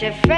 your friend.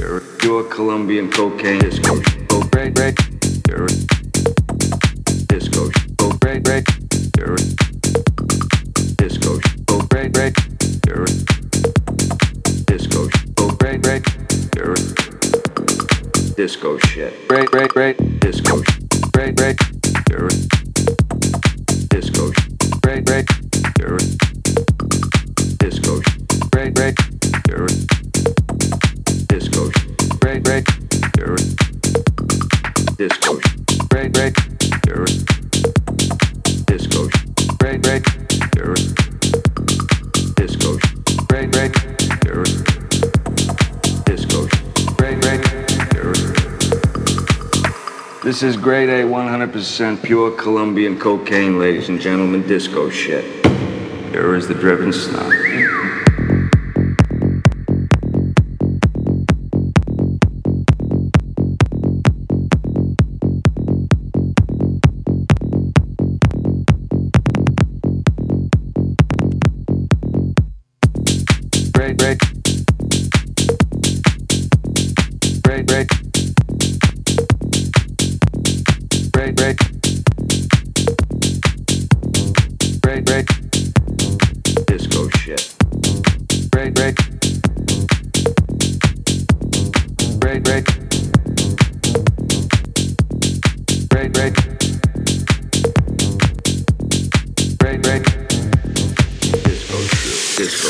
You're, you're Colombian cocaine disco. Oh, break, break. break. disco. Oh, break, break. break. disco. Oh, break, break. break. disco. Oh, break, break. break. disco shit. Break, break, break. Disco. Break, break. break. disco. Break, break. Disco. Break, break. This is grade A 100% pure Colombian cocaine, ladies and gentlemen, disco shit. Here is the driven snob. disco shit, disco.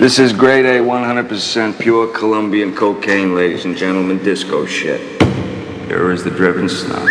This is grade A, 100% pure Colombian cocaine, ladies and gentlemen, disco shit. Here is the driven snob.